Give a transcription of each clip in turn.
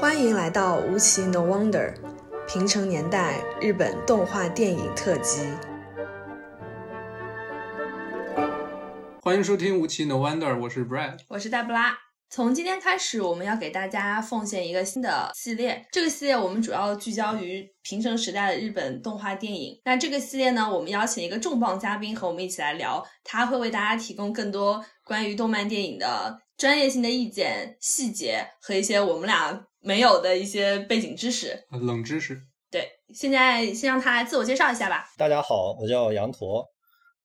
欢迎来到无奇 No Wonder，平成年代日本动画电影特辑。欢迎收听无奇 No Wonder，我是 Brad，我是黛布拉。从今天开始，我们要给大家奉献一个新的系列。这个系列我们主要聚焦于平成时代的日本动画电影。那这个系列呢，我们邀请一个重磅嘉宾和我们一起来聊，他会为大家提供更多关于动漫电影的专业性的意见、细节和一些我们俩没有的一些背景知识、冷知识。对，现在先让他来自我介绍一下吧。大家好，我叫羊驼，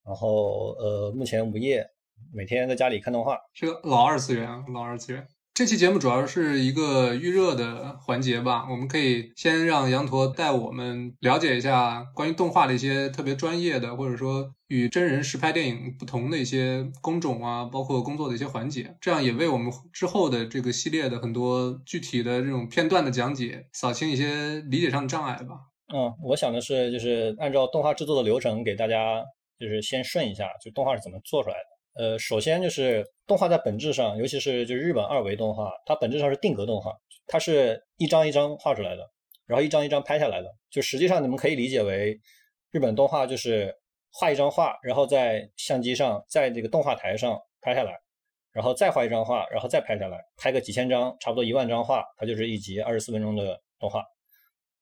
然后呃，目前无业。每天在家里看动画，是个老二次元啊，老二次元。这期节目主要是一个预热的环节吧，我们可以先让羊驼带我们了解一下关于动画的一些特别专业的，或者说与真人实拍电影不同的一些工种啊，包括工作的一些环节，这样也为我们之后的这个系列的很多具体的这种片段的讲解扫清一些理解上的障碍吧。嗯，我想的是，就是按照动画制作的流程给大家，就是先顺一下，就动画是怎么做出来的。呃，首先就是动画在本质上，尤其是就是日本二维动画，它本质上是定格动画，它是一张一张画出来的，然后一张一张拍下来的。就实际上你们可以理解为，日本动画就是画一张画，然后在相机上，在这个动画台上拍下来，然后再画一张画，然后再拍下来，拍个几千张，差不多一万张画，它就是一集二十四分钟的动画，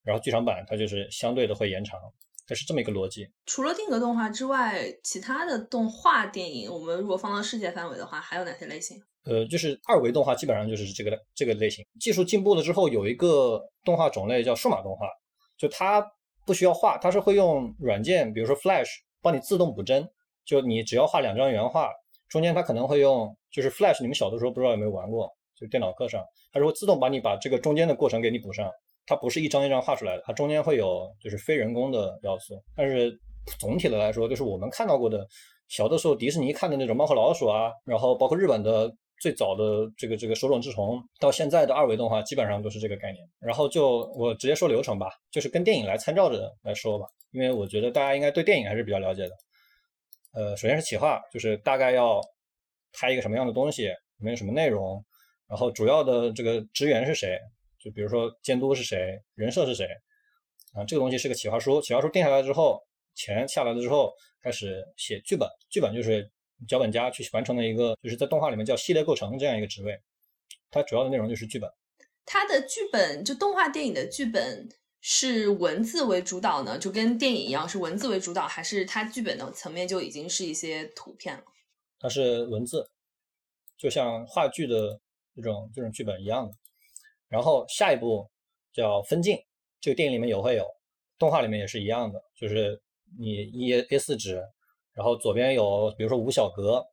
然后剧场版它就是相对的会延长。它是这么一个逻辑。除了定格动画之外，其他的动画电影，我们如果放到世界范围的话，还有哪些类型？呃，就是二维动画，基本上就是这个这个类型。技术进步了之后，有一个动画种类叫数码动画，就它不需要画，它是会用软件，比如说 Flash，帮你自动补帧。就你只要画两张原画，中间它可能会用，就是 Flash，你们小的时候不知道有没有玩过，就电脑课上，它是会自动把你把这个中间的过程给你补上。它不是一张一张画出来的，它中间会有就是非人工的要素，但是总体的来说，就是我们看到过的小的时候迪士尼看的那种猫和老鼠啊，然后包括日本的最早的这个这个手冢治虫，到现在的二维动画基本上都是这个概念。然后就我直接说流程吧，就是跟电影来参照着来说吧，因为我觉得大家应该对电影还是比较了解的。呃，首先是企划，就是大概要拍一个什么样的东西，里面有什么内容，然后主要的这个职员是谁。就比如说监督是谁，人设是谁，啊，这个东西是个企划书，企划书定下来之后，钱下来了之后，开始写剧本，剧本就是脚本家去完成的一个，就是在动画里面叫系列构成这样一个职位，它主要的内容就是剧本。它的剧本就动画电影的剧本是文字为主导呢，就跟电影一样是文字为主导，还是它剧本的层面就已经是一些图片了？它是文字，就像话剧的这种这种剧本一样的。然后下一步叫分镜，这个电影里面也会有，动画里面也是一样的，就是你一 A 四纸，然后左边有比如说五小格，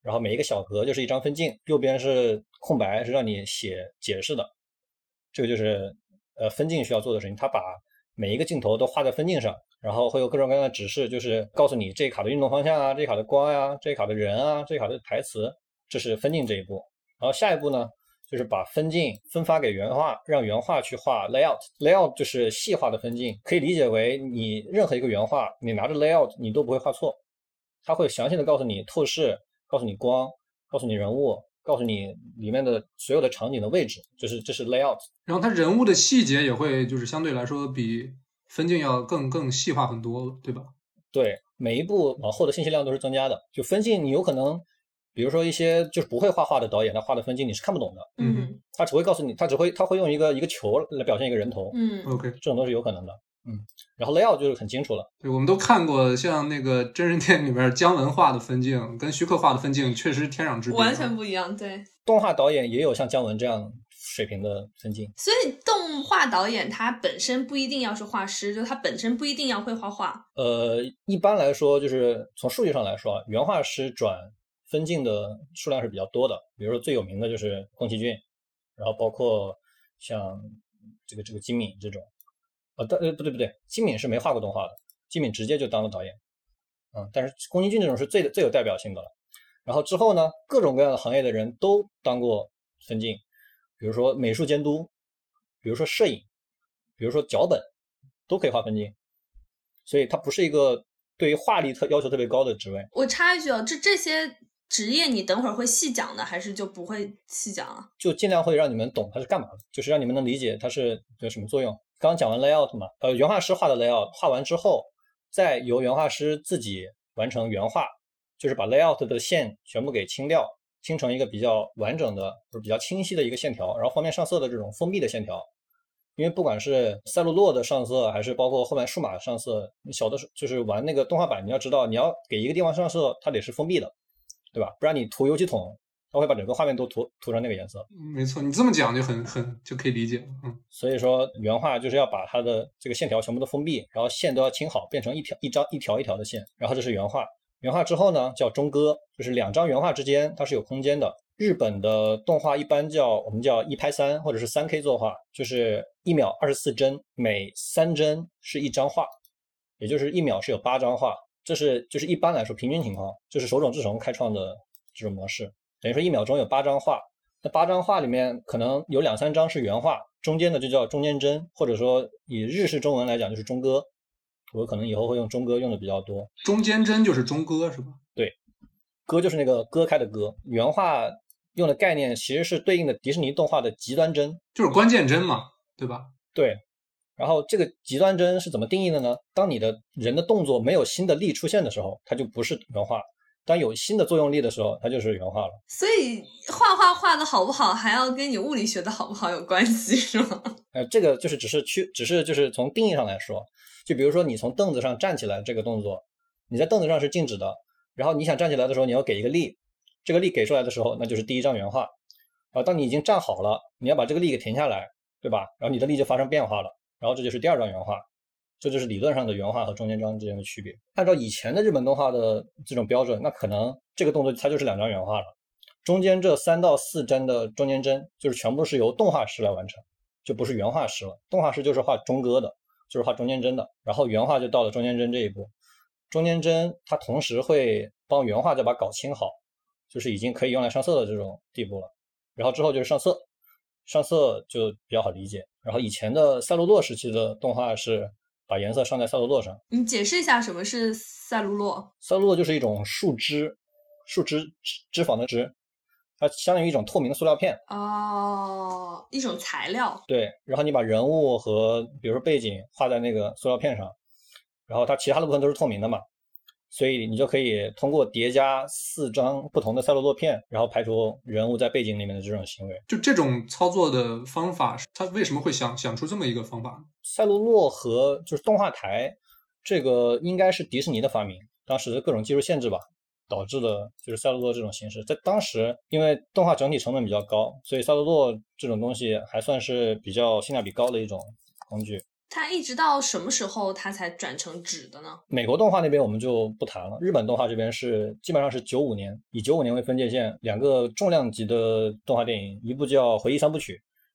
然后每一个小格就是一张分镜，右边是空白，是让你写解释的，这个就是呃分镜需要做的事情。他把每一个镜头都画在分镜上，然后会有各种各样的指示，就是告诉你这一卡的运动方向啊，这一卡的光呀，这一卡的人啊，这一卡的台词，这是分镜这一步。然后下一步呢？就是把分镜分发给原画，让原画去画 layout。layout 就是细化的分镜，可以理解为你任何一个原画，你拿着 layout，你都不会画错。它会详细的告诉你透视，告诉你光，告诉你人物，告诉你里面的所有的场景的位置，就是这是 layout。然后它人物的细节也会就是相对来说比分镜要更更细化很多，对吧？对，每一步往后的信息量都是增加的。就分镜，你有可能。比如说一些就是不会画画的导演，他画的分镜你是看不懂的。嗯，他只会告诉你，他只会他会用一个一个球来表现一个人头。嗯，OK，这种都是有可能的。嗯，然后 layout 就是很清楚了。对，我们都看过像那个真人电影里面姜文画的分镜，跟徐克画的分镜确实天壤之别，完全不一样。对，动画导演也有像姜文这样水平的分镜。所以动画导演他本身不一定要是画师，就他本身不一定要会画画。呃，一般来说，就是从数据上来说，原画师转。分镜的数量是比较多的，比如说最有名的就是宫崎骏，然后包括像这个这个金敏这种，呃，但呃不对不对，金敏是没画过动画的，金敏直接就当了导演，嗯，但是宫崎骏这种是最最有代表性的了。然后之后呢，各种各样的行业的人都当过分镜，比如说美术监督，比如说摄影，比如说脚本，都可以画分镜，所以它不是一个对于画力特要求特别高的职位。我插一句哦，这这些。职业你等会儿会细讲的，还是就不会细讲了？就尽量会让你们懂它是干嘛的，就是让你们能理解它是有什么作用。刚刚讲完 layout 嘛，呃，原画师画的 layout 画完之后，再由原画师自己完成原画，就是把 layout 的线全部给清掉，清成一个比较完整的或者比较清晰的一个线条，然后方便上色的这种封闭的线条。因为不管是赛璐珞的上色，还是包括后面数码上色，小的时就是玩那个动画版，你要知道，你要给一个地方上色，它得是封闭的，对吧？不然你涂油漆桶，它会把整个画面都涂涂成那个颜色。没错，你这么讲就很很就可以理解了。嗯，所以说原画就是要把它的这个线条全部都封闭，然后线都要清好，变成一条一张一条一条的线，然后这是原画。原画之后呢，叫中割，就是两张原画之间它是有空间的。日本的动画一般叫我们叫一拍三或者是三 K 作画，就是一秒二十四帧，每三帧是一张画，也就是一秒是有八张画。这是就是一般来说平均情况，就是手冢治虫开创的这种模式，等于说一秒钟有八张画。那八张画里面可能有两三张是原画，中间的就叫中间帧，或者说以日式中文来讲就是中歌。我可能以后会用中歌用的比较多。中间帧就是中歌是吧？对，歌就是那个割开的歌，原画。用的概念其实是对应的迪士尼动画的极端帧，就是关键帧嘛，对吧？对。然后这个极端帧是怎么定义的呢？当你的人的动作没有新的力出现的时候，它就不是原画；当有新的作用力的时候，它就是原画了。所以画画画的好不好，还要跟你物理学的好不好有关系，是吗？呃，这个就是只是去，只是就是从定义上来说，就比如说你从凳子上站起来这个动作，你在凳子上是静止的，然后你想站起来的时候，你要给一个力。这个力给出来的时候，那就是第一张原画。啊，当你已经站好了，你要把这个力给停下来，对吧？然后你的力就发生变化了，然后这就是第二张原画。这就是理论上的原画和中间章之间的区别。按照以前的日本动画的这种标准，那可能这个动作它就是两张原画了。中间这三到四帧的中间帧，就是全部是由动画师来完成，就不是原画师了。动画师就是画中割的，就是画中间帧的。然后原画就到了中间帧这一步。中间帧它同时会帮原画再把稿清好。就是已经可以用来上色的这种地步了，然后之后就是上色，上色就比较好理解。然后以前的赛璐珞时期的动画是把颜色上在赛璐珞上。你解释一下什么是赛璐珞？赛璐珞就是一种树脂，树脂脂肪的脂，它相当于一种透明的塑料片。哦，一种材料。对，然后你把人物和比如说背景画在那个塑料片上，然后它其他的部分都是透明的嘛。所以你就可以通过叠加四张不同的赛璐珞片，然后排除人物在背景里面的这种行为。就这种操作的方法，他为什么会想想出这么一个方法？赛璐珞和就是动画台，这个应该是迪士尼的发明。当时各种技术限制吧，导致的就是赛璐珞这种形式。在当时，因为动画整体成本比较高，所以赛璐珞这种东西还算是比较性价比高的一种工具。它一直到什么时候它才转成纸的呢？美国动画那边我们就不谈了，日本动画这边是基本上是九五年，以九五年为分界线，两个重量级的动画电影，一部叫《回忆三部曲》，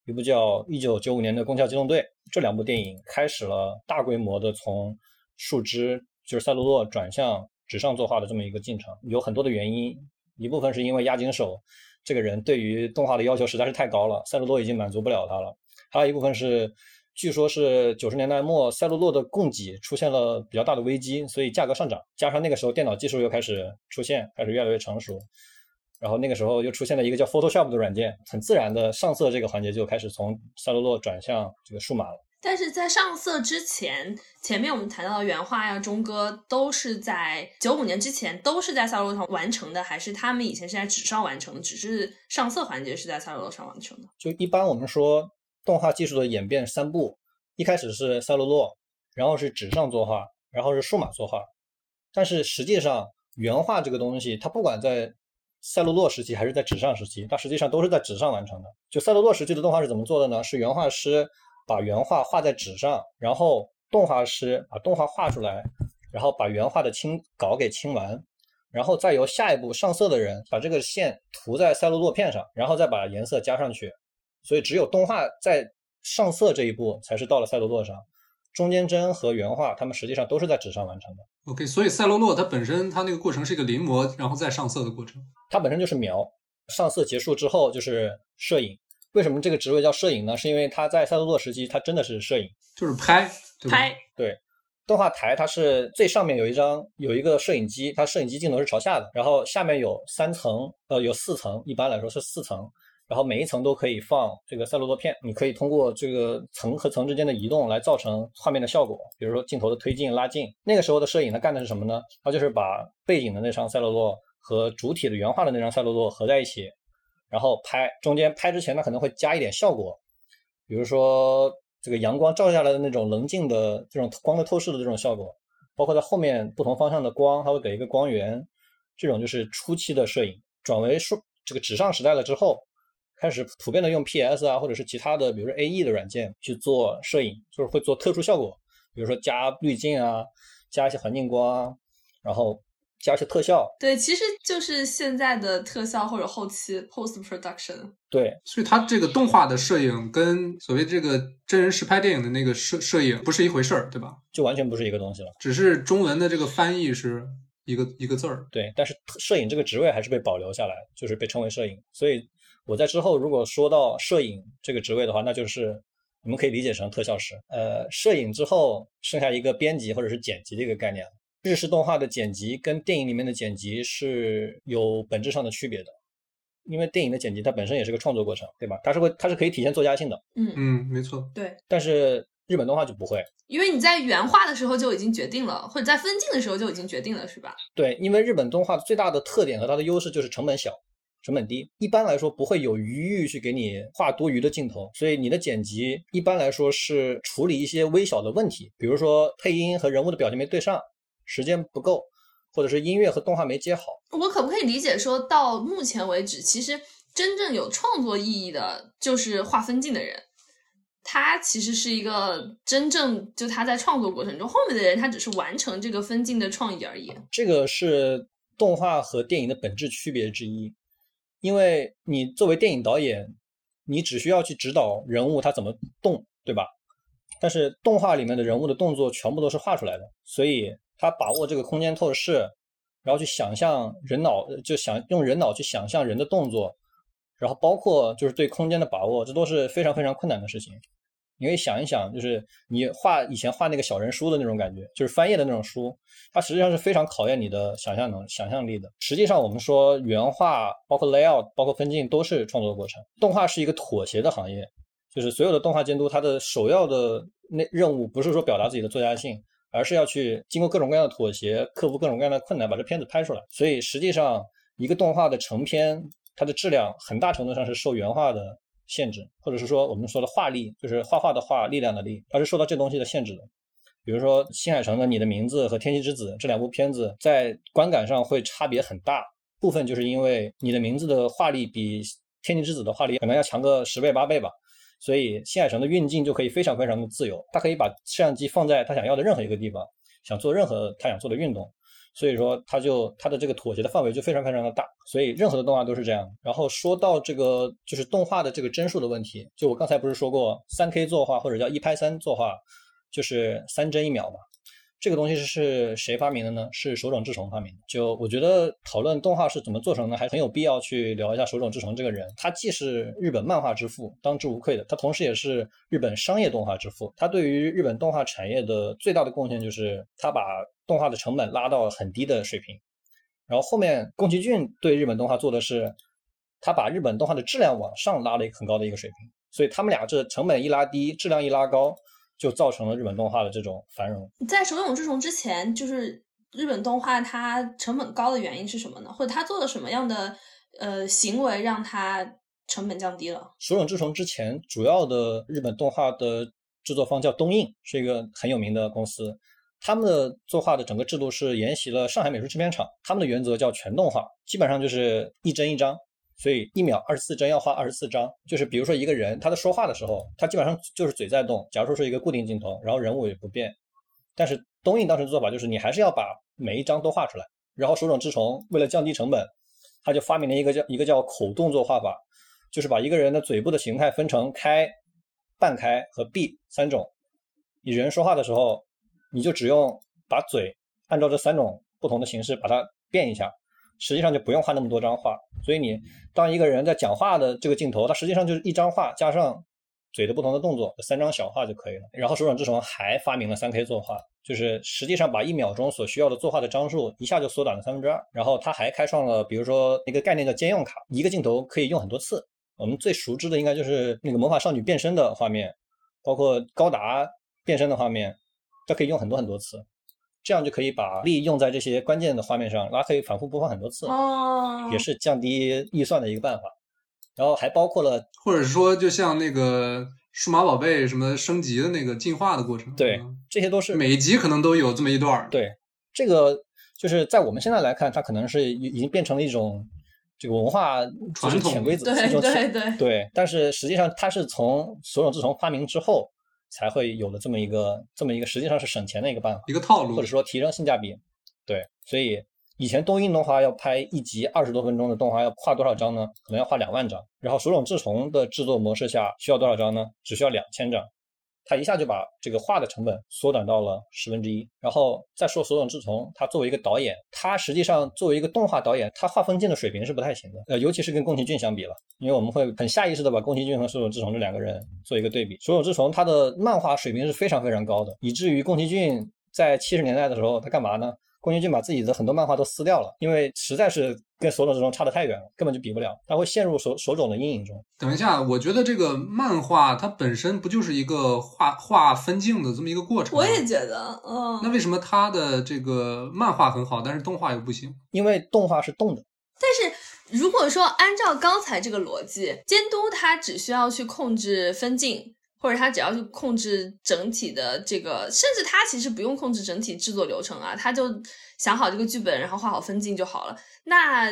一部叫一九九五年的《攻壳机动队》，这两部电影开始了大规模的从树脂就是赛璐珞转向纸上作画的这么一个进程，有很多的原因，一部分是因为押井守这个人对于动画的要求实在是太高了，赛璐珞已经满足不了他了，还有一部分是。据说，是九十年代末，赛璐珞的供给出现了比较大的危机，所以价格上涨。加上那个时候电脑技术又开始出现，开始越来越成熟，然后那个时候又出现了一个叫 Photoshop 的软件，很自然的上色这个环节就开始从赛璐珞转向这个数码了。但是在上色之前，前面我们谈到的原画呀、中哥都是在九五年之前都是在赛璐珞上完成的，还是他们以前是在纸上完成的，只是上色环节是在赛璐珞上完成的？就一般我们说。动画技术的演变三步，一开始是赛璐珞，然后是纸上作画，然后是数码作画。但是实际上，原画这个东西，它不管在赛璐珞时期还是在纸上时期，它实际上都是在纸上完成的。就赛璐珞时期的动画是怎么做的呢？是原画师把原画画在纸上，然后动画师把动画画出来，然后把原画的清稿给清完，然后再由下一步上色的人把这个线涂在赛璐珞片上，然后再把颜色加上去。所以只有动画在上色这一步才是到了赛璐珞上，中间帧和原画它们实际上都是在纸上完成的。OK，所以赛罗诺它本身它那个过程是一个临摹，然后再上色的过程。它本身就是描，上色结束之后就是摄影。为什么这个职位叫摄影呢？是因为它在赛璐珞时期它真的是摄影，就是拍，拍。对，动画台它是最上面有一张有一个摄影机，它摄影机镜头是朝下的，然后下面有三层，呃，有四层，一般来说是四层，然后每一层都可以放这个赛璐珞片，你可以通过这个层和层之间的移动来造成画面的效果，比如说镜头的推进、拉近。那个时候的摄影它干的是什么呢？它就是把背景的那张赛璐珞和主体的原画的那张赛璐珞合在一起，然后拍。中间拍之前它可能会加一点效果，比如说。这个阳光照下来的那种棱镜的这种光的透视的这种效果，包括在后面不同方向的光，它会给一个光源，这种就是初期的摄影。转为数这个纸上时代了之后，开始普遍的用 PS 啊，或者是其他的，比如说 AE 的软件去做摄影，就是会做特殊效果，比如说加滤镜啊，加一些环境光啊，然后。加一些特效，对，其实就是现在的特效或者后期 post production。对，所以它这个动画的摄影跟所谓这个真人实拍电影的那个摄摄影不是一回事儿，对吧？就完全不是一个东西了。只是中文的这个翻译是一个一个字儿。对，但是摄影这个职位还是被保留下来，就是被称为摄影。所以我在之后如果说到摄影这个职位的话，那就是你们可以理解成特效师。呃，摄影之后剩下一个编辑或者是剪辑的一个概念。日式动画的剪辑跟电影里面的剪辑是有本质上的区别的，因为电影的剪辑它本身也是个创作过程，对吧？它是会它是可以体现作家性的。嗯嗯，没错。对。但是日本动画就不会，因为你在原画的时候就已经决定了，或者在分镜的时候就已经决定了，是吧？对，因为日本动画最大的特点和它的优势就是成本小、成本低，一般来说不会有余裕去给你画多余的镜头，所以你的剪辑一般来说是处理一些微小的问题，比如说配音和人物的表情没对上。时间不够，或者是音乐和动画没接好。我可不可以理解说到目前为止，其实真正有创作意义的就是画分镜的人，他其实是一个真正就他在创作过程中，后面的人他只是完成这个分镜的创意而已。这个是动画和电影的本质区别之一，因为你作为电影导演，你只需要去指导人物他怎么动，对吧？但是动画里面的人物的动作全部都是画出来的，所以。他把握这个空间透视，然后去想象人脑，就想用人脑去想象人的动作，然后包括就是对空间的把握，这都是非常非常困难的事情。你可以想一想，就是你画以前画那个小人书的那种感觉，就是翻页的那种书，它实际上是非常考验你的想象能、想象力的。实际上，我们说原画、包括 layout、包括分镜都是创作过程。动画是一个妥协的行业，就是所有的动画监督，他的首要的那任务不是说表达自己的作家性。而是要去经过各种各样的妥协，克服各种各样的困难，把这片子拍出来。所以实际上，一个动画的成片，它的质量很大程度上是受原画的限制，或者是说我们说的画力，就是画画的画，力量的力，它是受到这东西的限制的。比如说新海诚的《你的名字》和《天气之子》这两部片子，在观感上会差别很大，部分就是因为《你的名字》的画力比《天气之子》的画力可能要强个十倍八倍吧。所以新海诚的运镜就可以非常非常的自由，他可以把摄像机放在他想要的任何一个地方，想做任何他想做的运动。所以说，他就他的这个妥协的范围就非常非常的大。所以任何的动画都是这样。然后说到这个就是动画的这个帧数的问题，就我刚才不是说过，三 K 作画或者叫一拍三作画，就是三帧一秒嘛。这个东西是谁发明的呢？是手冢治虫发明的。就我觉得讨论动画是怎么做成的，还很有必要去聊一下手冢治虫这个人。他既是日本漫画之父，当之无愧的，他同时也是日本商业动画之父。他对于日本动画产业的最大的贡献就是他把动画的成本拉到很低的水平。然后后面宫崎骏对日本动画做的是，他把日本动画的质量往上拉了一个很高的一个水平。所以他们俩这成本一拉低，质量一拉高。就造成了日本动画的这种繁荣。在手冢治虫之前，就是日本动画它成本高的原因是什么呢？或者它做了什么样的呃行为让它成本降低了？手冢治虫之前主要的日本动画的制作方叫东映，是一个很有名的公司。他们的作画的整个制度是沿袭了上海美术制片厂，他们的原则叫全动画，基本上就是一帧一张。所以一秒二十四帧要画二十四张，就是比如说一个人他在说话的时候，他基本上就是嘴在动。假如说是一个固定镜头，然后人物也不变，但是东映当时的做法就是你还是要把每一张都画出来。然后手冢治虫为了降低成本，他就发明了一个叫一个叫口动作画法，就是把一个人的嘴部的形态分成开、半开和闭三种。你人说话的时候，你就只用把嘴按照这三种不同的形式把它变一下。实际上就不用画那么多张画，所以你当一个人在讲话的这个镜头，它实际上就是一张画加上嘴的不同的动作，三张小画就可以了。然后手冢治虫还发明了三 K 作画，就是实际上把一秒钟所需要的作画的张数一下就缩短了三分之二。然后他还开创了，比如说一个概念叫兼用卡，一个镜头可以用很多次。我们最熟知的应该就是那个魔法少女变身的画面，包括高达变身的画面，都可以用很多很多次。这样就可以把力用在这些关键的画面上，然后可以反复播放很多次，哦，也是降低预算的一个办法。然后还包括了，或者说就像那个数码宝贝什么升级的那个进化的过程，对嗯，这些都是每一集可能都有这么一段儿。对这个，就是在我们现在来看，它可能是已已经变成了一种这个文化就是传统潜规则，对是一种对对，对。但是实际上，它是从手冢治虫发明之后，才会有了这么一个这么一个，实际上是省钱的一个办法，一个套路，或者说提升性价比。对，所以以前东映动画要拍一集二十多分钟的动画，要画多少张呢？可能要画两万张。然后手冢治虫的制作模式下需要多少张呢？只需要两千张。他一下就把这个画的成本缩短到了十分之一。然后再说手冢治虫，他作为一个导演，他实际上作为一个动画导演，他画分镜的水平是不太行的。呃，尤其是跟宫崎骏相比了，因为我们会很下意识的把宫崎骏和手冢治虫这两个人做一个对比。手冢治虫他的漫画水平是非常非常高的，以至于宫崎骏在七十年代的时候，他干嘛呢？宫崎骏把自己的很多漫画都撕掉了，因为实在是跟手冢治虫差得太远了，根本就比不了，他会陷入手手冢的阴影中。等一下，我觉得这个漫画它本身不就是一个画画分镜的这么一个过程？我也觉得，嗯，那为什么他的这个漫画很好，但是动画又不行？因为动画是动的，但是如果说按照刚才这个逻辑，监督他只需要去控制分镜，或者他只要去控制整体的这个，甚至他其实不用控制整体制作流程啊，他就想好这个剧本，然后画好分镜就好了。那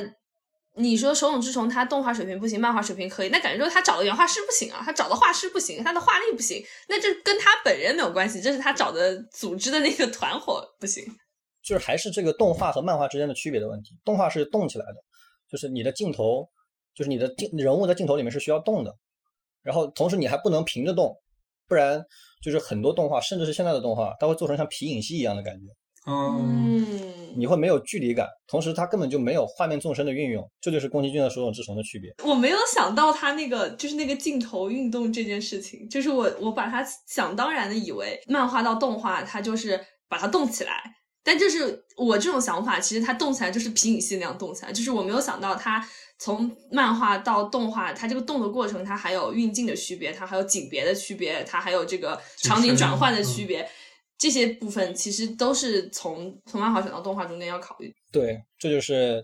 你说手冢治虫他动画水平不行，漫画水平可以，那感觉说他找的原画师不行啊，他找的画师不行，他的画力不行，那这跟他本人没有关系，这是他找的组织的那个团伙不行。就是还是这个动画和漫画之间的区别的问题。动画是动起来的，就是你的镜头，就是你的镜人物在镜头里面是需要动的，然后同时你还不能平着动，不然就是很多动画，甚至是现在的动画，它会做成像皮影戏一样的感觉，嗯，嗯，你会没有距离感，同时它根本就没有画面纵深的运用，这就是宫崎骏的手冢治虫的区别。我没有想到他那个就是那个镜头运动这件事情，就是我我把它想当然的以为漫画到动画，它就是把它动起来。但就是我这种想法，其实它动起来就是皮影戏那样动起来，就是我没有想到它从漫画到动画，它这个动的过程，它还有运镜的区别，它还有景别的区别，它还有这个场景转换的区别，这些部分其实都是从从漫画转到动画中间要考虑。对，这就是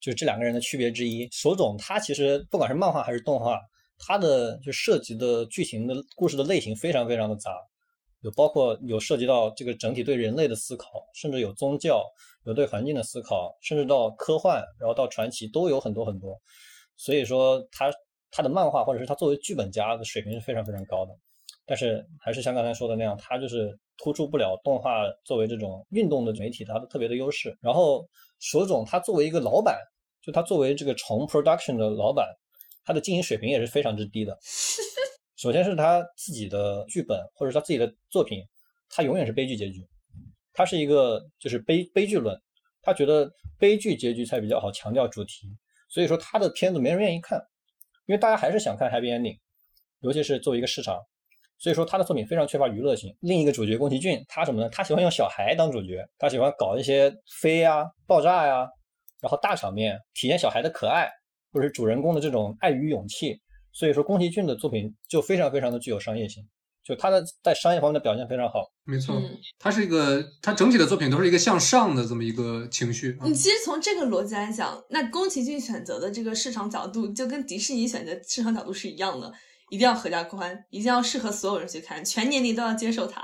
就是这两个人的区别之一。手冢他其实不管是漫画还是动画，他的就涉及的剧情的故事的类型非常非常的杂，有包括有涉及到这个整体对人类的思考，甚至有宗教，有对环境的思考，甚至到科幻，然后到传奇都有很多很多。所以说他他的漫画或者是他作为剧本家的水平是非常非常高的。但是还是像刚才说的那样，他就是突出不了动画作为这种运动的媒体它的特别的优势。然后手冢他作为一个老板，就他作为这个虫 production 的老板，他的经营水平也是非常之低的。首先是他自己的剧本或者是他自己的作品，他永远是悲剧结局，他是一个就是悲悲剧论，他觉得悲剧结局才比较好强调主题，所以说他的片子没人愿意看，因为大家还是想看 happy ending，尤其是作为一个市场。所以说他的作品非常缺乏娱乐性。另一个主角宫崎骏，他什么呢？他喜欢用小孩当主角，他喜欢搞一些飞呀、爆炸呀，然后大场面，体现小孩的可爱，或者是主人公的这种爱与勇气。所以说宫崎骏的作品就非常非常的具有商业性，就他的在商业方面的表现非常好。没错，嗯它是一个，他整体的作品都是一个向上的这么一个情绪。啊你其实从这个逻辑来讲，那宫崎骏选择的这个市场角度，就跟迪士尼选择市场角度是一样的，一定要合家欢，一定要适合所有人去看，全年龄都要接受它。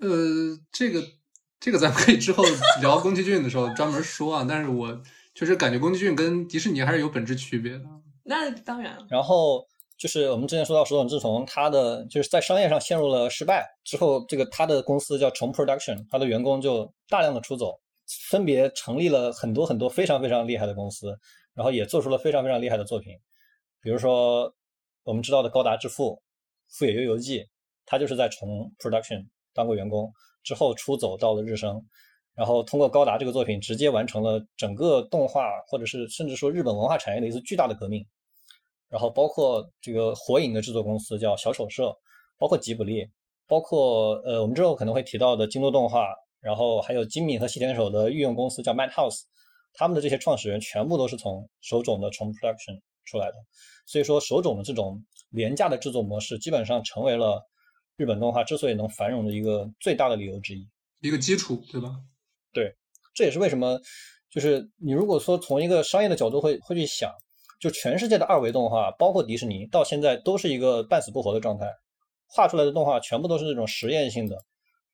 呃，这个这个咱们可以之后聊宫崎骏的时候专门说啊。但是我确实感觉宫崎骏跟迪士尼还是有本质区别的。那当然了，然后就是我们之前说到手冢治虫，他的就是在商业上陷入了失败之后，这个他的公司叫虫 Production，他的员工就大量的出走，分别成立了很多很多非常非常厉害的公司，然后也做出了非常非常厉害的作品，比如说我们知道的高达之父《富野悠游记》，他就是在虫 Production 当过员工，之后出走到了日升。然后通过高达这个作品，直接完成了整个动画或者是甚至说日本文化产业的一次巨大的革命。然后包括这个火影的制作公司叫小丑社，包括吉卜力，包括呃我们之后可能会提到的京都动画，然后还有金敏和细田守的御用公司叫 Madhouse，他们的这些创始人全部都是从手冢的重 production 出来的，所以说手冢的这种廉价的制作模式，基本上成为了日本动画之所以能繁荣的一个最大的理由之一。一个基础，对吧？对，这也是为什么，就是你如果说从一个商业的角度会会去想，就全世界的二维动画，包括迪士尼，到现在都是一个半死不活的状态，画出来的动画全部都是那种实验性的、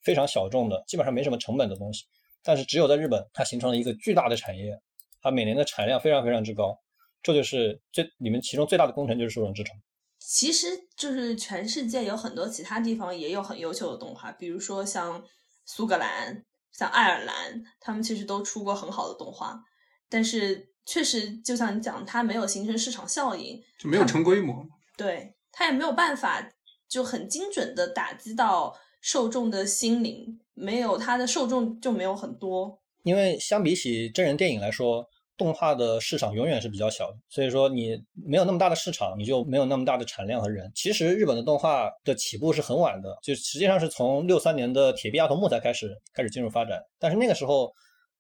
非常小众的，基本上没什么成本的东西。但是只有在日本，它形成了一个巨大的产业，它每年的产量非常非常之高，这就是这里面其中最大的功臣就是手冢治虫。其实就是全世界有很多其他地方也有很优秀的动画，比如说像。苏格兰、像爱尔兰，他们其实都出过很好的动画，但是确实就像你讲，它没有形成市场效应，就没有成规模。对，它也没有办法就很精准的打击到受众的心灵，没有它的受众就没有很多。因为相比起真人电影来说。动画的市场永远是比较小的，所以说你没有那么大的市场，你就没有那么大的产量和人。其实日本的动画的起步是很晚的，就实际上是从六三年的《铁臂阿童木》才开始开始进入发展。但是那个时候，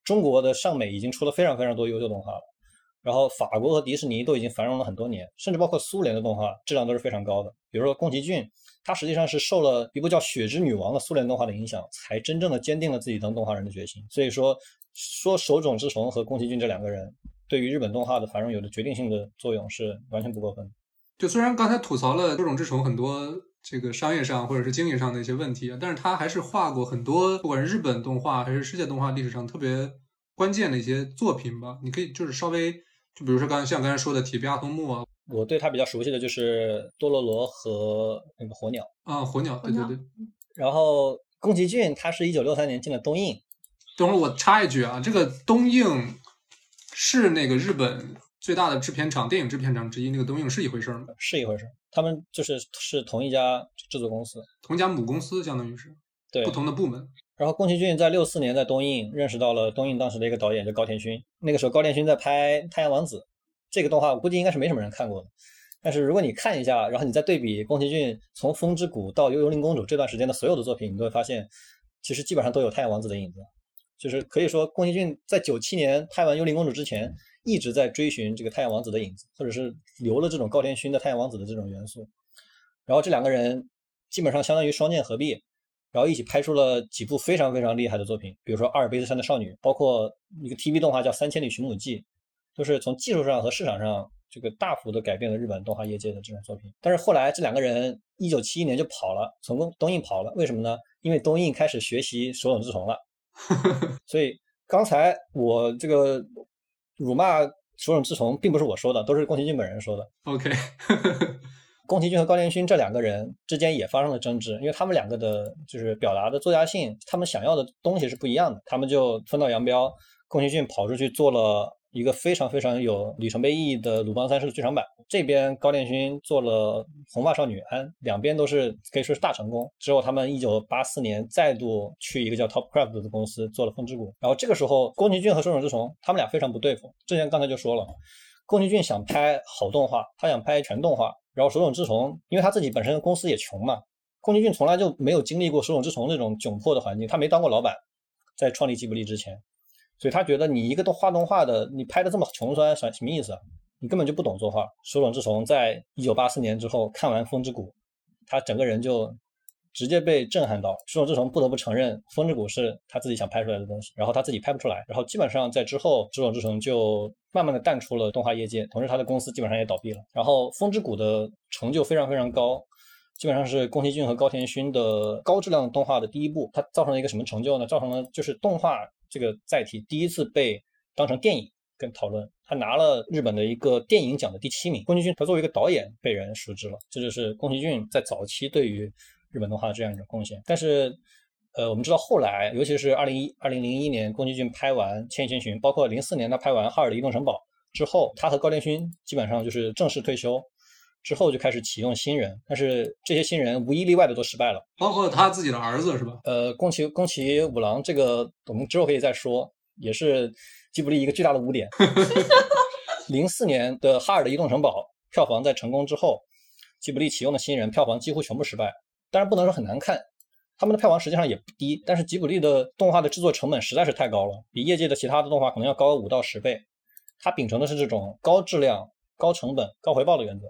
中国的上美已经出了非常非常多优秀动画了，然后法国和迪士尼都已经繁荣了很多年，甚至包括苏联的动画质量都是非常高的。比如说宫崎骏，他实际上是受了一部叫《雪之女王》的苏联动画的影响，才真正的坚定了自己当动画人的决心。所以说。说手冢治虫和宫崎骏这两个人对于日本动画的繁荣有着决定性的作用是完全不过分。就虽然刚才吐槽了手冢治虫很多这个商业上或者是经营上的一些问题，但是他还是画过很多不管是日本动画还是世界动画历史上特别关键的一些作品吧。你可以就是稍微就比如说刚才像刚才说的《铁臂阿童木》啊，我对他比较熟悉的就是多罗罗和那个火鸟啊，火鸟，对对对。然后宫崎骏他是一九六三年进了东映。等会儿我插一句啊，这个东映是那个日本最大的制片厂、电影制片厂之一，那个东映是一回事吗？是一回事，他们就是是同一家制作公司，同一家母公司，相当于是对不同的部门。然后宫崎骏在六四年在东映认识到了东映当时的一个导演叫高田勋，那个时候高田勋在拍《太阳王子》这个动画，我估计应该是没什么人看过的。但是如果你看一下，然后你再对比宫崎骏从《风之谷》到《幽灵公主》这段时间的所有的作品，你都会发现，其实基本上都有太阳王子的影子。就是可以说，宫崎骏在九七年拍完《幽灵公主》之前，一直在追寻这个太阳王子的影子，或者是留了这种高田勋的太阳王子的这种元素。然后这两个人基本上相当于双剑合璧，然后一起拍出了几部非常非常厉害的作品，比如说《阿尔卑斯山的少女》，包括一个 TV 动画叫《三千里寻母记》，都是从技术上和市场上这个大幅的改变了日本动画业界的这种作品。但是后来这两个人一九七一年就跑了，从东映跑了，为什么呢？因为东映开始学习手冢治虫了。所以刚才我这个辱骂手冢治虫，并不是我说的，都是宫崎骏本人说的。OK，宫崎骏和高田勋这两个人之间也发生了争执，因为他们两个的就是表达的作家性，他们想要的东西是不一样的，他们就分道扬镳。宫崎骏跑出去做了。一个非常非常有里程碑意义的《鲁邦三世》的剧场版，这边高田勋做了《红发少女安》，两边都是可以说是大成功。之后他们一九八四年再度去一个叫 Top Craft 的公司做了《风之谷》，然后这个时候宫崎骏和手冢治虫他们俩非常不对付。之前刚才就说了，宫崎骏想拍好动画，他想拍全动画，然后手冢治虫因为他自己本身公司也穷嘛，宫崎骏从来就没有经历过手冢治虫那种窘迫的环境，他没当过老板，在创立吉卜力之前。所以他觉得你一个动画动画的，你拍的这么穷酸，什什么意思？你根本就不懂作画。手冢治虫在一九八四年之后看完《风之谷》，他整个人就直接被震撼到。手冢治虫不得不承认，《风之谷》是他自己想拍出来的东西，然后他自己拍不出来。然后基本上在之后，手冢治虫就慢慢的淡出了动画业界，同时他的公司基本上也倒闭了。然后《风之谷》的成就非常非常高，基本上是宫崎骏和高田勋的高质量动画的第一部。它造成了一个什么成就呢？造成了就是动画。这个载体第一次被当成电影跟讨论，他拿了日本的一个电影奖的第七名。宫崎骏他作为一个导演被人熟知了，这就是宫崎骏在早期对于日本动画的这样一种贡献。但是，呃，我们知道后来，尤其是二零一二零零一年，宫崎骏拍完《千与千寻》，包括零四年他拍完《哈尔的移动城堡》之后，他和高田勋基本上就是正式退休。之后就开始启用新人，但是这些新人无一例外的都失败了，包括他自己的儿子是吧？呃，宫崎宫崎五郎这个我们之后可以再说，也是吉卜力一个巨大的污点。零四年的《哈尔的移动城堡》票房在成功之后，吉卜力启用的新人票房几乎全部失败。当然不能说很难看，他们的票房实际上也不低，但是吉卜力的动画的制作成本实在是太高了，比业界的其他的动画可能要高五到十倍。它秉承的是这种高质量、高成本、高回报的原则，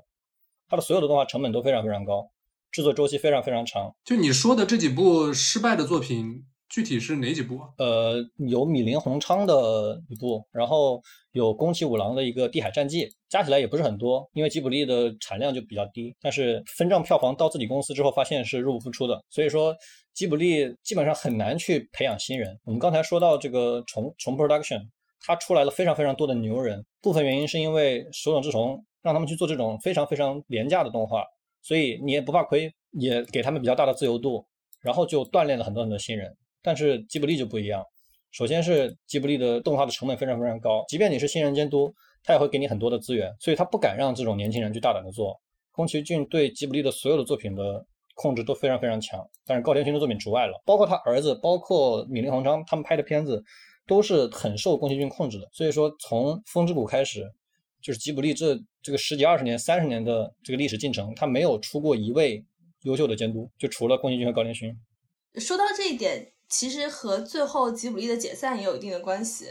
它的所有的动画成本都非常非常高，制作周期非常非常长。就你说的这几部失败的作品，具体是哪几部？呃，有米林宏昌的一部，然后有宫崎五郎的一个《地海战记》，加起来也不是很多，因为吉卜力的产量就比较低。但是分账票房到自己公司之后，发现是入不敷出的，所以说吉卜力基本上很难去培养新人。我们刚才说到这个重重 production，它出来了非常非常多的牛人，部分原因是因为手冢治虫让他们去做这种非常非常廉价的动画，所以你也不怕亏，也给他们比较大的自由度，然后就锻炼了很多很多新人。但是吉卜力就不一样，首先是吉卜力的动画的成本非常非常高，即便你是新人监督，他也会给你很多的资源，所以他不敢让这种年轻人去大胆的做。宫崎骏对吉卜力的所有的作品的控制都非常非常强，但是高田勋的作品除外了，包括他儿子，包括米林宏章他们拍的片子，都是很受宫崎骏控制的。所以说，从《风之谷》开始，就是吉卜力这这个十几二十年、三十年的这个历史进程，他没有出过一位优秀的监督，就除了宫崎骏和高田勋。说到这一点。其实和最后吉卜力的解散也有一定的关系，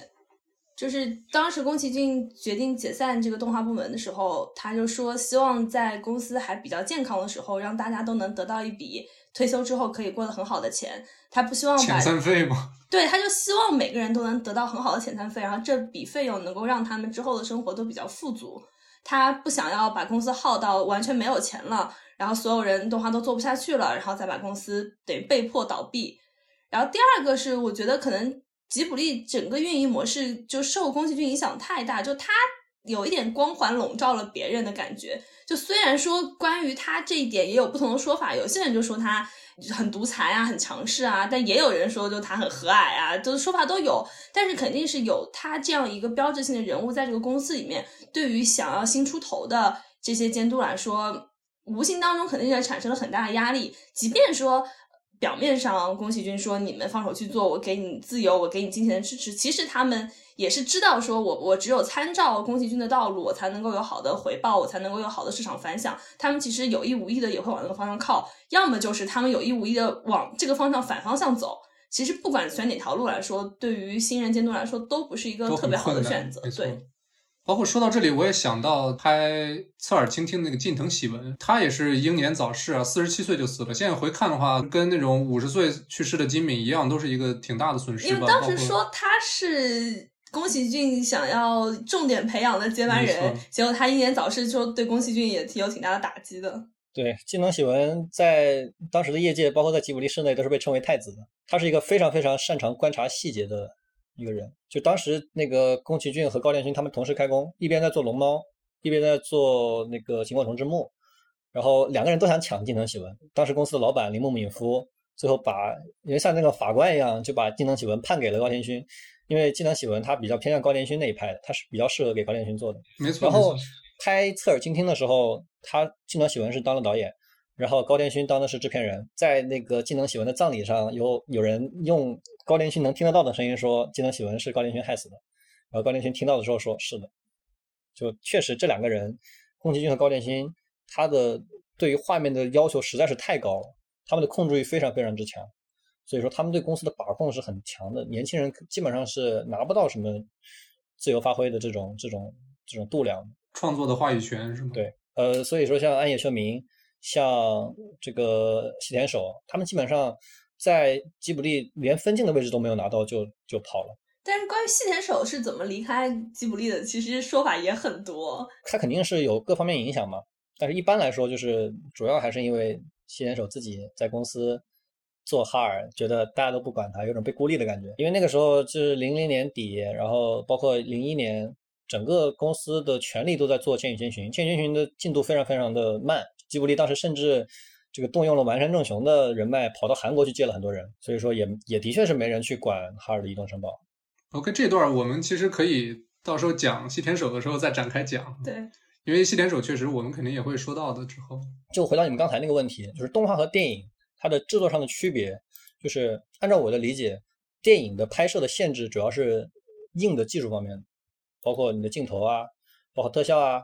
就是当时宫崎骏决定解散这个动画部门的时候，他就说希望在公司还比较健康的时候，让大家都能得到一笔退休之后可以过得很好的钱。他不希望把遣散费吗？对，他就希望每个人都能得到很好的遣散费，然后这笔费用能够让他们之后的生活都比较富足。他不想要把公司耗到完全没有钱了，然后所有人动画都做不下去了，然后再把公司得被迫倒闭。然后第二个是，我觉得可能吉卜力整个运营模式就受宫崎骏影响太大，就他有一点光环笼罩了别人的感觉。就虽然说关于他这一点也有不同的说法，有些人就说他很独裁啊，很强势啊，但也有人说就他很和蔼啊，都说法都有。但是肯定是有他这样一个标志性的人物在这个公司里面，对于想要新出头的这些监督来说，无形当中肯定也产生了很大的压力。即便说。表面上，宫崎骏说你们放手去做，我给你自由，我给你金钱的支持。其实他们也是知道，说我我只有参照宫崎骏的道路，我才能够有好的回报，我才能够有好的市场反响。他们其实有意无意的也会往那个方向靠，要么就是他们有意无意的往这个方向反方向走。其实不管选哪条路来说，对于新人监督来说，都不是一个特别好的选择。对。包括说到这里，我也想到拍《侧耳倾听》那个近藤喜文，他也是英年早逝啊，四十七岁就死了。现在回看的话，跟那种五十岁去世的金敏一样，都是一个挺大的损失。因为当时说他是宫崎骏想要重点培养的接班人，结果他英年早逝，就对宫崎骏也有挺大的打击的。对，近藤喜文在当时的业界，包括在吉卜力室内，都是被称为太子的。他是一个非常非常擅长观察细节的。一个人，就当时那个宫崎骏和高田勋他们同时开工，一边在做龙猫，一边在做那个萤火虫之墓，然后两个人都想抢近藤喜文。当时公司的老板铃木敏夫最后把，因为像那个法官一样，就把近藤喜文判给了高田勋，因为近藤喜文他比较偏向高田勋那一派的，他是比较适合给高田勋做的。没错。然后拍侧耳倾听的时候，他近藤喜文是当了导演。然后高田勋当的是制片人，在那个技能喜文的葬礼上，有有人用高连勋能听得到的声音说技能喜文是高连勋害死的。然后高连勋听到的时候说是的，就确实这两个人，宫崎骏和高连勋，他的对于画面的要求实在是太高了，他们的控制欲非常非常之强，所以说他们对公司的把控是很强的。年轻人基本上是拿不到什么自由发挥的这种这种这种度量，创作的话语权是吗？对，呃，所以说像安野秀明。像这个西田守，他们基本上在吉卜力连分镜的位置都没有拿到，就就跑了。但是关于细田守是怎么离开吉卜力的，其实说法也很多。他肯定是有各方面影响嘛，但是一般来说，就是主要还是因为细田守自己在公司做哈尔，觉得大家都不管他，有种被孤立的感觉。因为那个时候是零零年底，然后包括零一年，整个公司的全力都在做《千与千寻》，《千与千寻》的进度非常非常的慢。吉卜力当时甚至这个动用了完山正雄的人脉，跑到韩国去借了很多人，所以说也也的确是没人去管哈尔的移动城堡。OK，这段我们其实可以到时候讲西田守的时候再展开讲。对，因为西田守确实我们肯定也会说到的。之后就回到你们刚才那个问题，就是动画和电影它的制作上的区别，就是按照我的理解，电影的拍摄的限制主要是硬的技术方面，包括你的镜头啊，包括特效啊。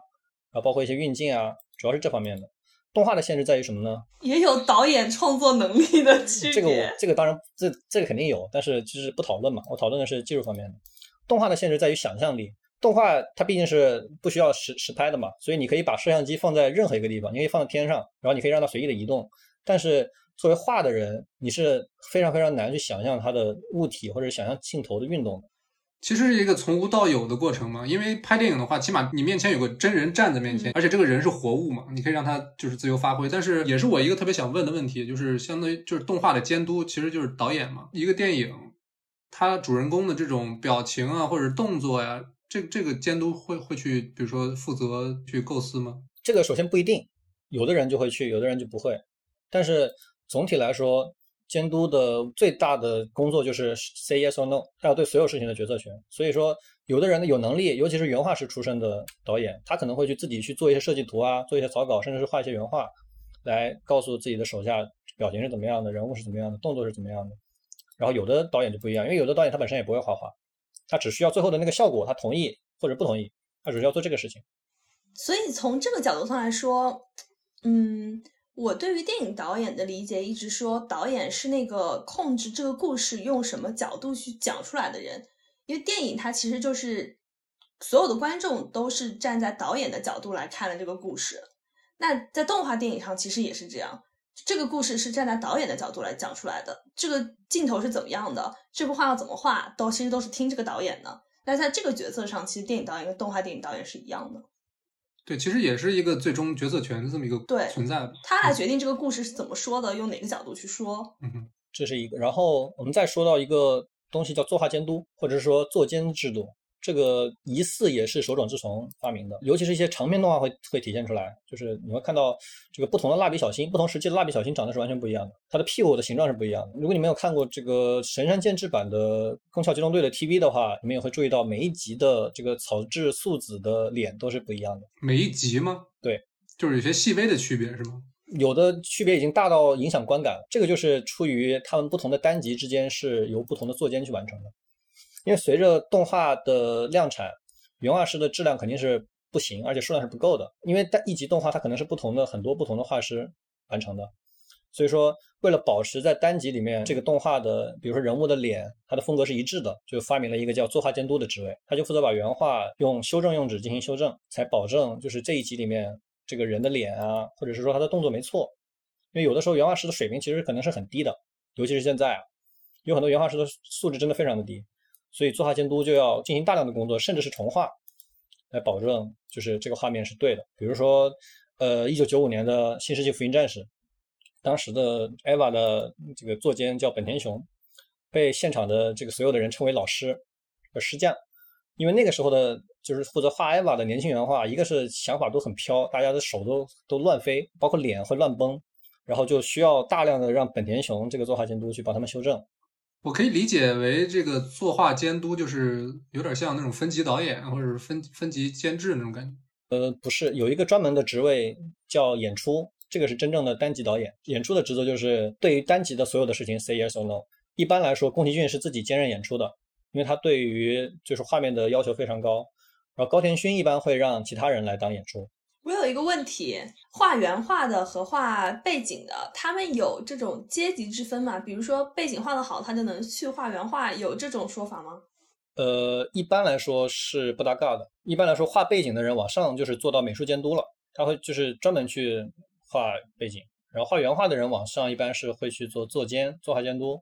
啊包括一些运镜啊，主要是这方面的。动画的限制在于什么呢？也有导演创作能力的区别。这个我这个当然这这个肯定有，但是就是不讨论嘛。我讨论的是技术方面的。动画的限制在于想象力。动画它毕竟是不需要实实拍的嘛，所以你可以把摄像机放在任何一个地方，你可以放在天上，然后你可以让它随意的移动。但是作为画的人，你是非常非常难去想象它的物体或者想象镜头的运动的。其实是一个从无到有的过程嘛，因为拍电影的话，起码你面前有个真人站在面前，而且这个人是活物嘛，你可以让他就是自由发挥。但是也是我一个特别想问的问题，就是相当于就是动画的监督其实就是导演嘛。一个电影，它主人公的这种表情啊或者动作呀，这这个监督会会去，比如说负责去构思吗？这个首先不一定，有的人就会去，有的人就不会。但是总体来说。监督的最大的工作就是 say yes or no，他要对所有事情的决策权。所以说，有的人呢有能力，尤其是原画师出身的导演，他可能会去自己去做一些设计图啊，做一些草稿，甚至是画一些原画，来告诉自己的手下表情是怎么样的，人物是怎么样的，动作是怎么样的。然后有的导演就不一样，因为有的导演他本身也不会画画，他只需要最后的那个效果，他同意或者不同意，他只需要做这个事情。所以从这个角度上来说，嗯。我对于电影导演的理解一直说，导演是那个控制这个故事用什么角度去讲出来的人。因为电影它其实就是所有的观众都是站在导演的角度来看的这个故事。那在动画电影上其实也是这样，这个故事是站在导演的角度来讲出来的。这个镜头是怎么样的，这幅画要怎么画，都其实都是听这个导演的。那在这个角色上，其实电影导演跟动画电影导演是一样的。对，其实也是一个最终决策权的这么一个对存在的，他来决定这个故事是怎么说的，用哪个角度去说。嗯哼，这是一个。然后我们再说到一个东西叫作画监督，或者说作监制度。这个疑似也是手冢治虫发明的，尤其是一些长篇动画会会体现出来，就是你会看到这个不同的蜡笔小新，不同时期的蜡笔小新长得是完全不一样的，它的屁股的形状是不一样的。如果你没有看过这个神山健治版的《宫壳机动队》的 TV 的话，你们也会注意到每一集的这个草治素子的脸都是不一样的。每一集吗？对，就是有些细微的区别是吗？有的区别已经大到影响观感，这个就是出于他们不同的单集之间是由不同的作监去完成的。因为随着动画的量产，原画师的质量肯定是不行，而且数量是不够的。因为单一集动画它可能是不同的很多不同的画师完成的，所以说为了保持在单集里面这个动画的，比如说人物的脸，它的风格是一致的，就发明了一个叫作画监督的职位，他就负责把原画用修正用纸进行修正，才保证就是这一集里面这个人的脸啊，或者是说他的动作没错。因为有的时候原画师的水平其实可能是很低的，尤其是现在啊，有很多原画师的素质真的非常的低。所以作画监督就要进行大量的工作，甚至是重画，来保证就是这个画面是对的。比如说，呃，一九九五年的《新世纪福音战士》，当时的 EVA 的这个作监叫本田雄，被现场的这个所有的人称为老师和师匠，因为那个时候的就是负责画 EVA 的年轻原画，一个是想法都很飘，大家的手都都乱飞，包括脸会乱崩，然后就需要大量的让本田雄这个作画监督去帮他们修正。我可以理解为这个作画监督就是有点像那种分级导演或者是分分级监制那种感觉。呃，不是，有一个专门的职位叫演出，这个是真正的单集导演。演出的职责就是对于单集的所有的事情 say yes or no。一般来说，宫崎骏是自己兼任演出的，因为他对于就是画面的要求非常高。然后高田勋一般会让其他人来当演出。我有一个问题，画原画的和画背景的，他们有这种阶级之分吗？比如说背景画的好，他就能去画原画，有这种说法吗？呃，一般来说是不搭嘎的。一般来说，画背景的人往上就是做到美术监督了，他会就是专门去画背景，然后画原画的人往上一般是会去做作监、作画监督，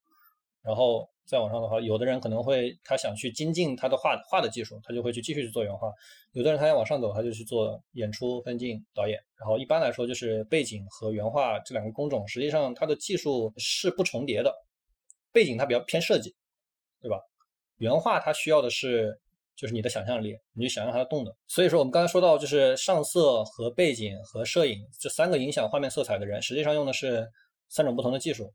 然后。再往上的话，有的人可能会他想去精进他的画画的技术，他就会去继续去做原画；有的人他要往上走，他就去做演出、分镜、导演。然后一般来说，就是背景和原画这两个工种，实际上它的技术是不重叠的。背景它比较偏设计，对吧？原画它需要的是就是你的想象力，你就想象它的动的。所以说我们刚才说到，就是上色和背景和摄影这三个影响画面色彩的人，实际上用的是三种不同的技术。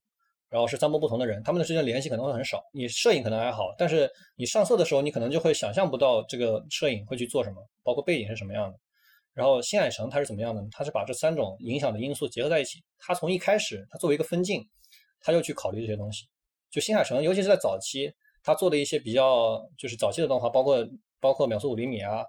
然后是三波不同的人，他们的之间联系可能会很少。你摄影可能还好，但是你上色的时候，你可能就会想象不到这个摄影会去做什么，包括背景是什么样的。然后新海诚他是怎么样的？他是把这三种影响的因素结合在一起。他从一开始，他作为一个分镜，他就去考虑这些东西。就新海诚，尤其是在早期，他做的一些比较就是早期的动画，包括包括秒速五厘米啊，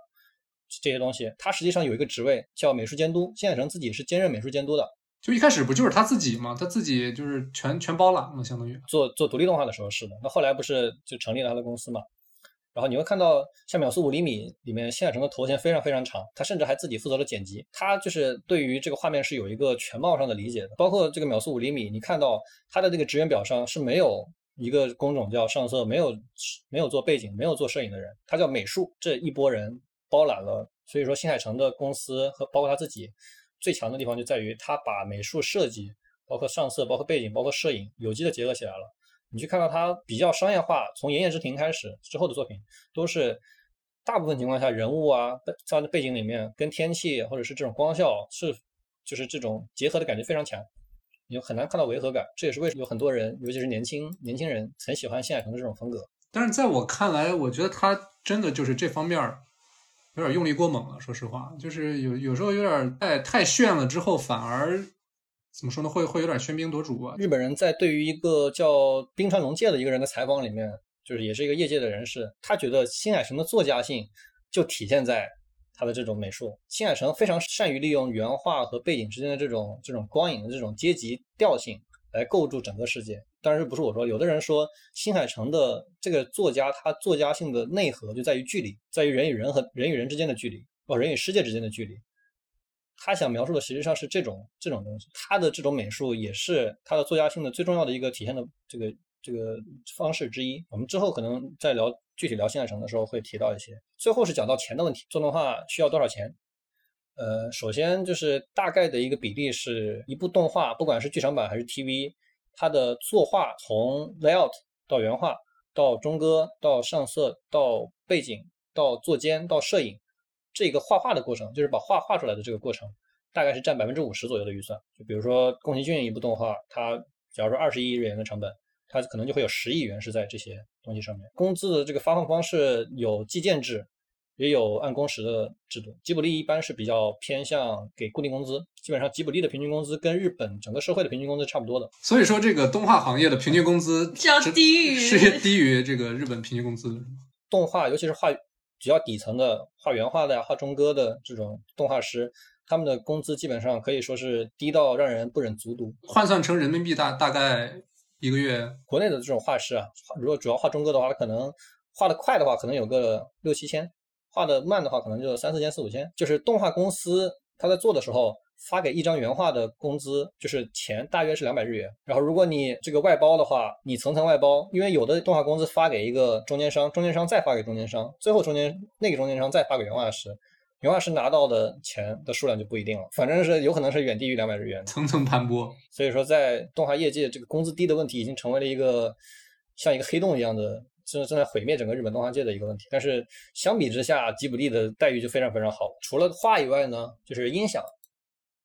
这些东西，他实际上有一个职位叫美术监督，新海诚自己是兼任美术监督的。就一开始不就是他自己吗？他自己就是全全包揽嘛，相当于做做独立动画的时候是的。那后来不是就成立了他的公司嘛？然后你会看到像《秒速五厘米》里面，新海诚的头衔非常非常长，他甚至还自己负责了剪辑。他就是对于这个画面是有一个全貌上的理解的。包括这个《秒速五厘米》，你看到他的这个职员表上是没有一个工种叫上色，没有没有做背景、没有做摄影的人，他叫美术。这一波人包揽了，所以说新海诚的公司和包括他自己。最强的地方就在于他把美术设计、包括上色、包括背景、包括摄影有机的结合起来了。你去看到他比较商业化，从《炎炎之庭》开始之后的作品，都是大部分情况下人物啊在背景里面跟天气或者是这种光效是就是这种结合的感觉非常强，你就很难看到违和感。这也是为什么有很多人，尤其是年轻年轻人很喜欢新海诚的这种风格。但是在我看来，我觉得他真的就是这方面有点用力过猛了，说实话，就是有有时候有点太太炫了，之后反而怎么说呢？会会有点喧宾夺主啊。日本人在对于一个叫冰川龙介的一个人的采访里面，就是也是一个业界的人士，他觉得新海诚的作家性就体现在他的这种美术。新海诚非常善于利用原画和背景之间的这种这种光影的这种阶级调性来构筑整个世界。当然，不是我说，有的人说新海诚的这个作家，他作家性的内核就在于距离，在于人与人和人与人之间的距离，哦，人与世界之间的距离。他想描述的实际上是这种这种东西，他的这种美术也是他的作家性的最重要的一个体现的这个这个方式之一。我们之后可能在聊具体聊新海诚的时候会提到一些。最后是讲到钱的问题，做动画需要多少钱？呃，首先就是大概的一个比例是一部动画，不管是剧场版还是 TV。它的作画从 layout 到原画到中歌到上色到背景到做监到摄影，这个画画的过程，就是把画画出来的这个过程，大概是占百分之五十左右的预算。就比如说宫崎骏一部动画，它假如说二十亿日元的成本，它可能就会有十亿元是在这些东西上面。工资的这个发放方式有计件制。也有按工时的制度，吉卜力一般是比较偏向给固定工资，基本上吉卜力的平均工资跟日本整个社会的平均工资差不多的。所以说，这个动画行业的平均工资是要低于是低于这个日本平均工资的。动画，尤其是画比较底层的画原画的呀、画中歌的这种动画师，他们的工资基本上可以说是低到让人不忍卒读。换算成人民币大大概一个月，国内的这种画师啊，如果主要画中歌的话，他可能画的快的话，可能有个六七千。画的慢的话，可能就三四千、四五千。就是动画公司他在做的时候，发给一张原画的工资，就是钱大约是两百日元。然后如果你这个外包的话，你层层外包，因为有的动画公司发给一个中间商，中间商再发给中间商，最后中间那个中间商再发给原画师，原画师拿到的钱的数量就不一定了，反正是有可能是远低于两百日元，层层盘剥。所以说，在动画业界，这个工资低的问题已经成为了一个像一个黑洞一样的。正正在毁灭整个日本动画界的一个问题，但是相比之下，吉卜力的待遇就非常非常好。除了画以外呢，就是音响，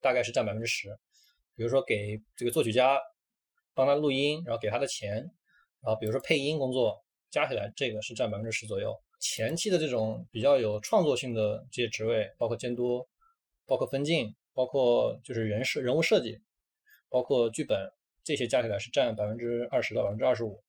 大概是占百分之十。比如说给这个作曲家帮他录音，然后给他的钱，然后比如说配音工作，加起来这个是占百分之十左右。前期的这种比较有创作性的这些职位，包括监督，包括分镜，包括就是人设、人物设计，包括剧本，这些加起来是占百分之二十到百分之二十五。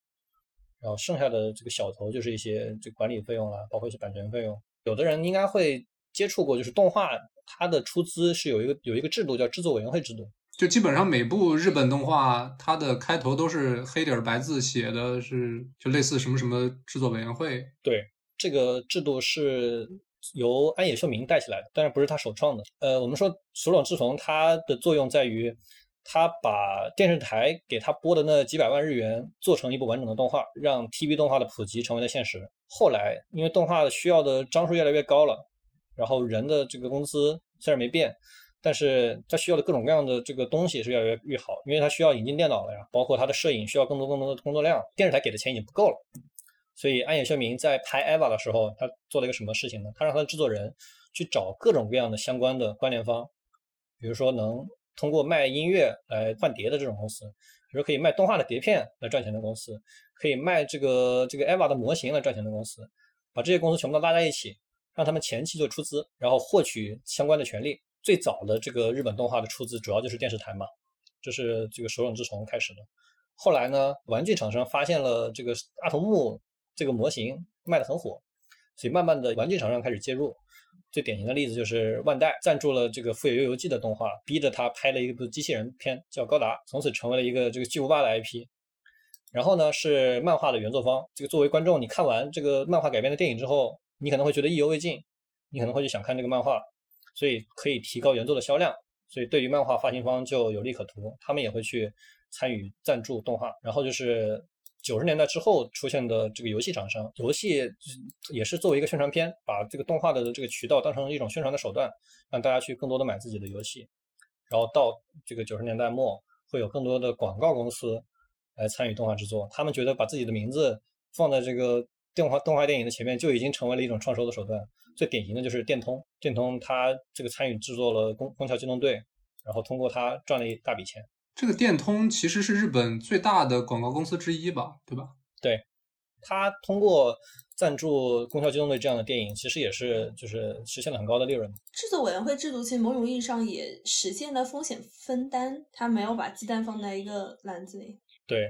然后剩下的这个小头就是一些这管理费用了，包括一些版权费用。有的人应该会接触过，就是动画它的出资是有一个有一个制度叫制作委员会制度，就基本上每部日本动画它的开头都是黑底儿白字写的是就类似什么什么制作委员会。对，这个制度是由安野秀明带起来的，但是不是他首创的。呃，我们说手冢治虫它的作用在于。他把电视台给他拨的那几百万日元做成一部完整的动画，让 TV 动画的普及成为了现实。后来，因为动画需要的张数越来越高了，然后人的这个工资虽然没变，但是他需要的各种各样的这个东西是越来越越好，因为他需要引进电脑了呀，包括他的摄影需要更多更多的工作量，电视台给的钱已经不够了。所以安野秀明在拍《EVA》的时候，他做了一个什么事情呢？他让他的制作人去找各种各样的相关的关联方，比如说能。通过卖音乐来换碟的这种公司，比如可以卖动画的碟片来赚钱的公司，可以卖这个这个 EVA 的模型来赚钱的公司，把这些公司全部都拉在一起，让他们前期做出资，然后获取相关的权利。最早的这个日本动画的出资主要就是电视台嘛，这是这个手冢治虫开始的。后来呢，玩具厂商发现了这个阿童木这个模型卖得很火，所以慢慢的玩具厂商开始介入。最典型的例子就是万代赞助了这个《富野悠游记》的动画，逼着他拍了一部机器人片叫《高达》，从此成为了一个这个巨无霸的 IP。然后呢，是漫画的原作方。这个作为观众，你看完这个漫画改编的电影之后，你可能会觉得意犹未尽，你可能会去想看这个漫画，所以可以提高原作的销量。所以对于漫画发行方就有利可图，他们也会去参与赞助动画。然后就是九十年代之后出现的这个游戏厂商，游戏也是作为一个宣传片，把这个动画的这个渠道当成一种宣传的手段，让大家去更多的买自己的游戏。然后到这个九十年代末，会有更多的广告公司。来参与动画制作，他们觉得把自己的名字放在这个动画动画电影的前面，就已经成为了一种创收的手段。最典型的就是电通，电通它这个参与制作了《宫宫桥机动队》，然后通过它赚了一大笔钱。这个电通其实是日本最大的广告公司之一吧，对吧？对，它通过赞助《宫桥机动队》这样的电影，其实也是就是实现了很高的利润。制作委员会制度其实某种意义上也实现了风险分担，它没有把鸡蛋放在一个篮子里。对，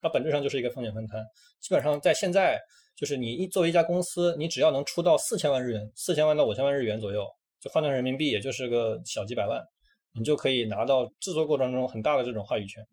它本质上就是一个风险分摊。基本上在现在，就是你一作为一家公司，你只要能出到四千万日元，四千万到五千万日元左右，就换算人民币也就是个小几百万，你就可以拿到制作过程中很大的这种话语权。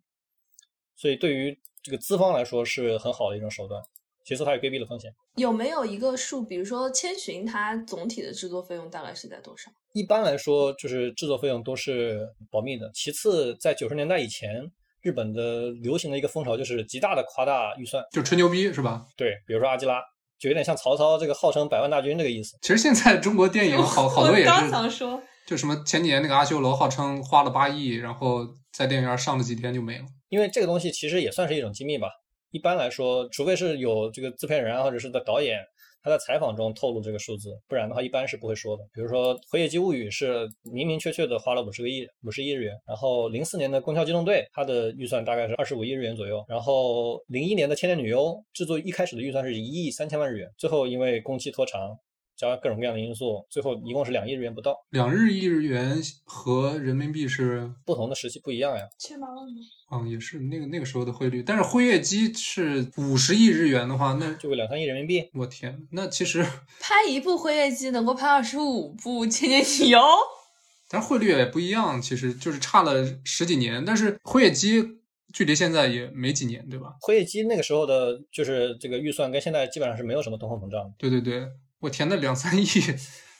所以对于这个资方来说是很好的一种手段。其次，它也规避了风险。有没有一个数？比如说千寻，它总体的制作费用大概是在多少？一般来说，就是制作费用都是保密的。其次，在九十年代以前。日本的流行的一个风潮就是极大的夸大预算，就吹牛逼是吧？对，比如说阿基拉，就有点像曹操这个号称百万大军这个意思。其实现在中国电影好好多也是，刚想说，就什么前几年那个阿修罗号称花了八亿，然后在电影院上了几天就没了。因为这个东西其实也算是一种机密吧。一般来说，除非是有这个制片人啊，或者是的导演。他在采访中透露这个数字，不然的话一般是不会说的。比如说《辉夜姬物语》是明明确确的花了五十个亿，五十亿日元。然后零四年的《宫桥机动队》，它的预算大概是二十五亿日元左右。然后零一年的《千年女优》制作一开始的预算是一亿三千万日元，最后因为工期拖长。加各种各样的因素，最后一共是两亿日元不到。两日亿日元和人民币是不同的时期不一样呀。千八万吗？嗯，也是那个那个时候的汇率。但是辉夜姬是五十亿日元的话，那就两三亿人民币。我天，那其实 拍一部辉夜姬能够拍二十五部千年女优，但是汇率也不一样，其实就是差了十几年。但是辉夜姬距离现在也没几年，对吧？辉夜姬那个时候的，就是这个预算跟现在基本上是没有什么通货膨胀。对对对。我填的两三亿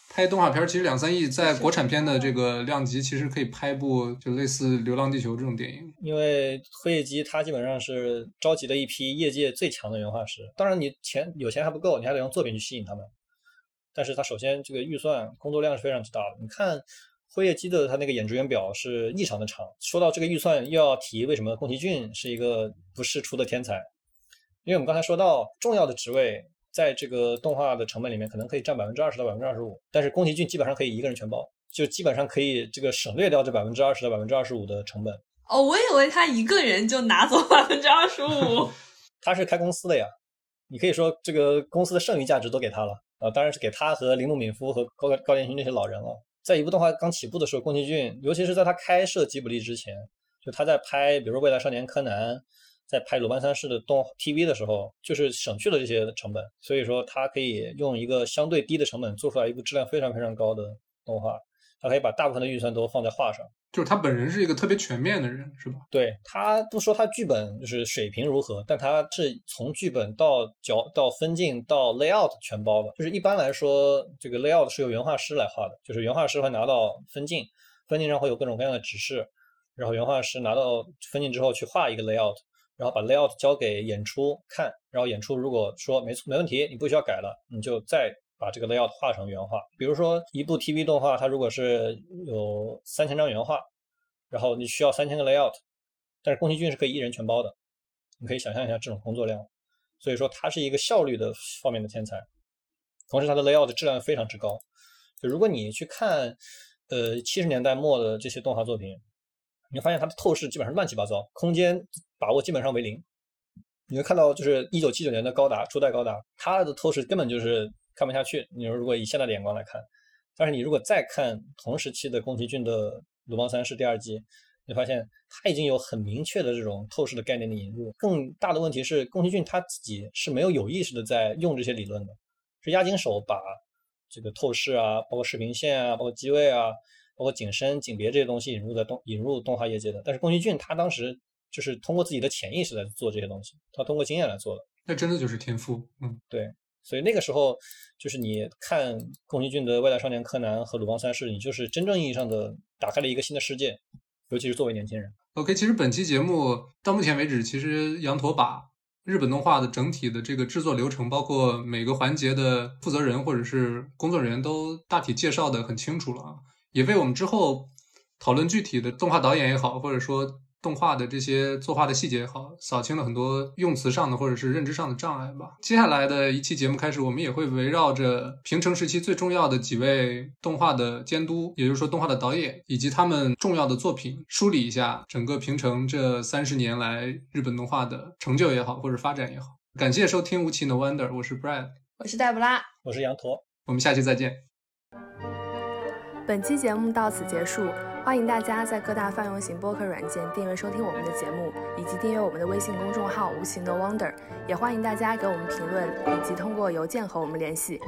拍动画片，其实两三亿在国产片的这个量级，其实可以拍部就类似《流浪地球》这种电影。因为辉夜姬它基本上是召集了一批业界最强的原画师，当然你钱有钱还不够，你还得用作品去吸引他们。但是它首先这个预算工作量是非常之大的。你看辉夜姬的他那个演职员表是异常的长。说到这个预算，又要提为什么宫崎骏是一个不世出的天才？因为我们刚才说到重要的职位。在这个动画的成本里面，可能可以占百分之二十到百分之二十五，但是宫崎骏基本上可以一个人全包，就基本上可以这个省略掉这百分之二十到百分之二十五的成本。哦，我以为他一个人就拿走百分之二十五。他是开公司的呀，你可以说这个公司的剩余价值都给他了啊，当然是给他和铃木敏夫和高高田勋这些老人了。在一部动画刚起步的时候，宫崎骏，尤其是在他开设吉卜力之前，就他在拍，比如说《未来少年柯南》。在拍鲁班三世的动 TV 的时候，就是省去了这些成本，所以说他可以用一个相对低的成本做出来一部质量非常非常高的动画。他可以把大部分的预算都放在画上，就是他本人是一个特别全面的人，是吧？对他不说他剧本就是水平如何，但他是从剧本到角到分镜到 layout 全包的。就是一般来说，这个 layout 是由原画师来画的，就是原画师会拿到分镜，分镜上会有各种各样的指示，然后原画师拿到分镜之后去画一个 layout。然后把 layout 交给演出看，然后演出如果说没错没问题，你不需要改了，你就再把这个 layout 画成原画。比如说一部 TV 动画，它如果是有三千张原画，然后你需要三千个 layout，但是宫崎骏是可以一人全包的，你可以想象一下这种工作量。所以说他是一个效率的方面的天才，同时他的 layout 质量非常之高。就如果你去看，呃七十年代末的这些动画作品。你会发现它的透视基本上乱七八糟，空间把握基本上为零。你会看到，就是一九七九年的高达初代高达，它的透视根本就是看不下去。你说如果以现在的眼光来看，但是你如果再看同时期的宫崎骏的《鲁邦三世》第二季，你发现它已经有很明确的这种透视的概念的引入。更大的问题是，宫崎骏他自己是没有有意识的在用这些理论的，是押金手把这个透视啊，包括视频线啊，包括机位啊，包括景深、景别这些东西引入在动引入动画业界的。但是宫崎骏他当时就是通过自己的潜意识来做这些东西，他通过经验来做的。那真的就是天赋，嗯，对。所以那个时候，就是你看宫崎骏的《未来少年柯南》和《鲁邦三世》，你就是真正意义上的打开了一个新的世界，尤其是作为年轻人。OK，其实本期节目到目前为止，其实羊驼把日本动画的整体的这个制作流程，包括每个环节的负责人或者是工作人员，都大体介绍的很清楚了啊，也为我们之后讨论具体的动画导演也好，或者说。动画的这些作画的细节也好，扫清了很多用词上的或者是认知上的障碍吧。接下来的一期节目开始，我们也会围绕着平成时期最重要的几位动画的监督，也就是说动画的导演以及他们重要的作品，梳理一下整个平成这三十年来日本动画的成就也好，或者发展也好。感谢收听《无奇 No Wonder》，我是 Brad，我是黛布拉，我是羊驼，我们下期再见。本期节目到此结束。欢迎大家在各大泛用型播客软件订阅收听我们的节目，以及订阅我们的微信公众号“无奇 No Wonder”。也欢迎大家给我们评论，以及通过邮件和我们联系。